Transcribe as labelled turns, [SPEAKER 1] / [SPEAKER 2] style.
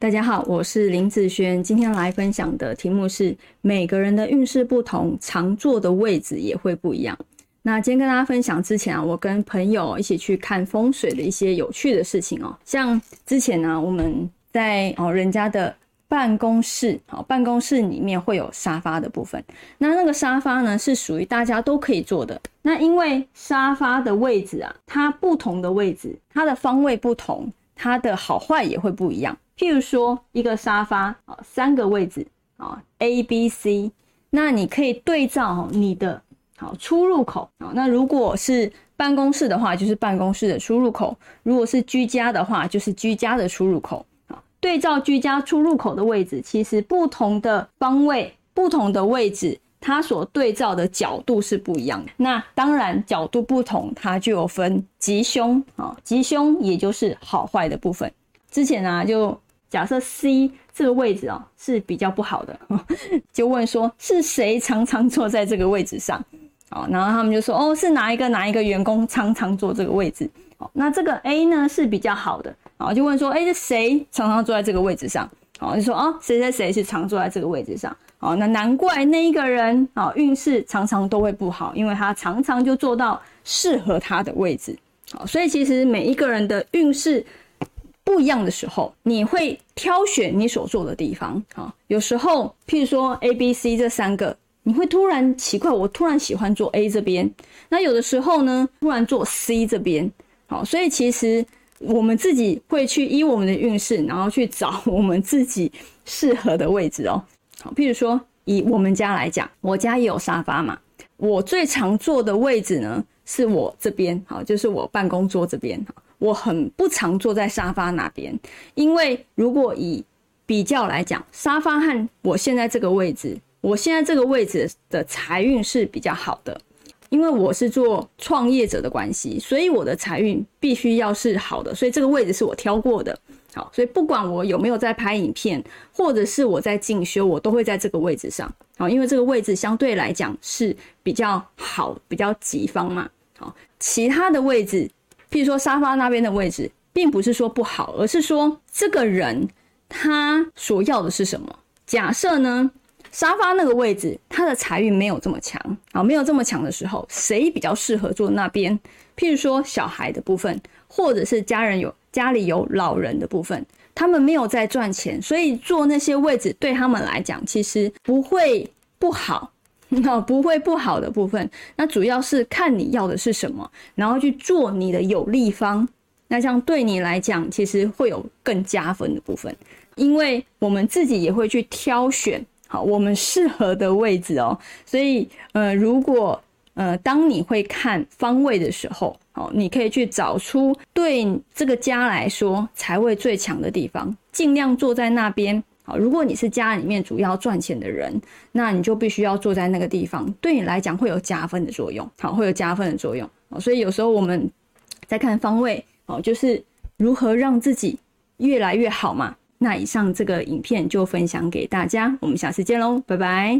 [SPEAKER 1] 大家好，我是林子轩，今天来分享的题目是每个人的运势不同，常坐的位置也会不一样。那今天跟大家分享之前啊，我跟朋友一起去看风水的一些有趣的事情哦。像之前呢，我们在哦人家的办公室，好办公室里面会有沙发的部分，那那个沙发呢是属于大家都可以坐的。那因为沙发的位置啊，它不同的位置，它的方位不同，它的好坏也会不一样。譬如说，一个沙发啊，三个位置啊，A、B、C，那你可以对照你的好出入口啊。那如果是办公室的话，就是办公室的出入口；如果是居家的话，就是居家的出入口啊。对照居家出入口的位置，其实不同的方位、不同的位置，它所对照的角度是不一样的。那当然，角度不同，它就有分吉凶啊。吉凶也就是好坏的部分。之前呢，就假设 C 这个位置哦是比较不好的，就问说是谁常常坐在这个位置上？哦，然后他们就说哦是哪一个哪一个员工常常坐这个位置？哦，那这个 A 呢是比较好的，哦，就问说哎是谁常常坐在这个位置上？哦，就说哦谁谁谁是常坐在这个位置上？哦，那难怪那一个人哦运势常常都会不好，因为他常常就坐到适合他的位置。好，所以其实每一个人的运势。不一样的时候，你会挑选你所坐的地方啊。有时候，譬如说 A、B、C 这三个，你会突然奇怪，我突然喜欢坐 A 这边。那有的时候呢，突然坐 C 这边。好，所以其实我们自己会去依我们的运势，然后去找我们自己适合的位置哦。好，譬如说以我们家来讲，我家也有沙发嘛。我最常坐的位置呢，是我这边，好，就是我办公桌这边，我很不常坐在沙发那边，因为如果以比较来讲，沙发和我现在这个位置，我现在这个位置的财运是比较好的，因为我是做创业者的关系，所以我的财运必须要是好的，所以这个位置是我挑过的。好，所以不管我有没有在拍影片，或者是我在进修，我都会在这个位置上。好，因为这个位置相对来讲是比较好、比较吉方嘛。好，其他的位置。譬如说沙发那边的位置，并不是说不好，而是说这个人他所要的是什么。假设呢，沙发那个位置他的财运没有这么强啊，没有这么强的时候，谁比较适合坐那边？譬如说小孩的部分，或者是家人有家里有老人的部分，他们没有在赚钱，所以坐那些位置对他们来讲其实不会不好。那 不会不好的部分，那主要是看你要的是什么，然后去做你的有利方。那像对你来讲，其实会有更加分的部分，因为我们自己也会去挑选好我们适合的位置哦。所以，呃，如果呃，当你会看方位的时候，哦，你可以去找出对这个家来说财位最强的地方，尽量坐在那边。好，如果你是家里面主要赚钱的人，那你就必须要坐在那个地方，对你来讲会有加分的作用。好，会有加分的作用。所以有时候我们在看方位，哦，就是如何让自己越来越好嘛。那以上这个影片就分享给大家，我们下次见喽，拜拜。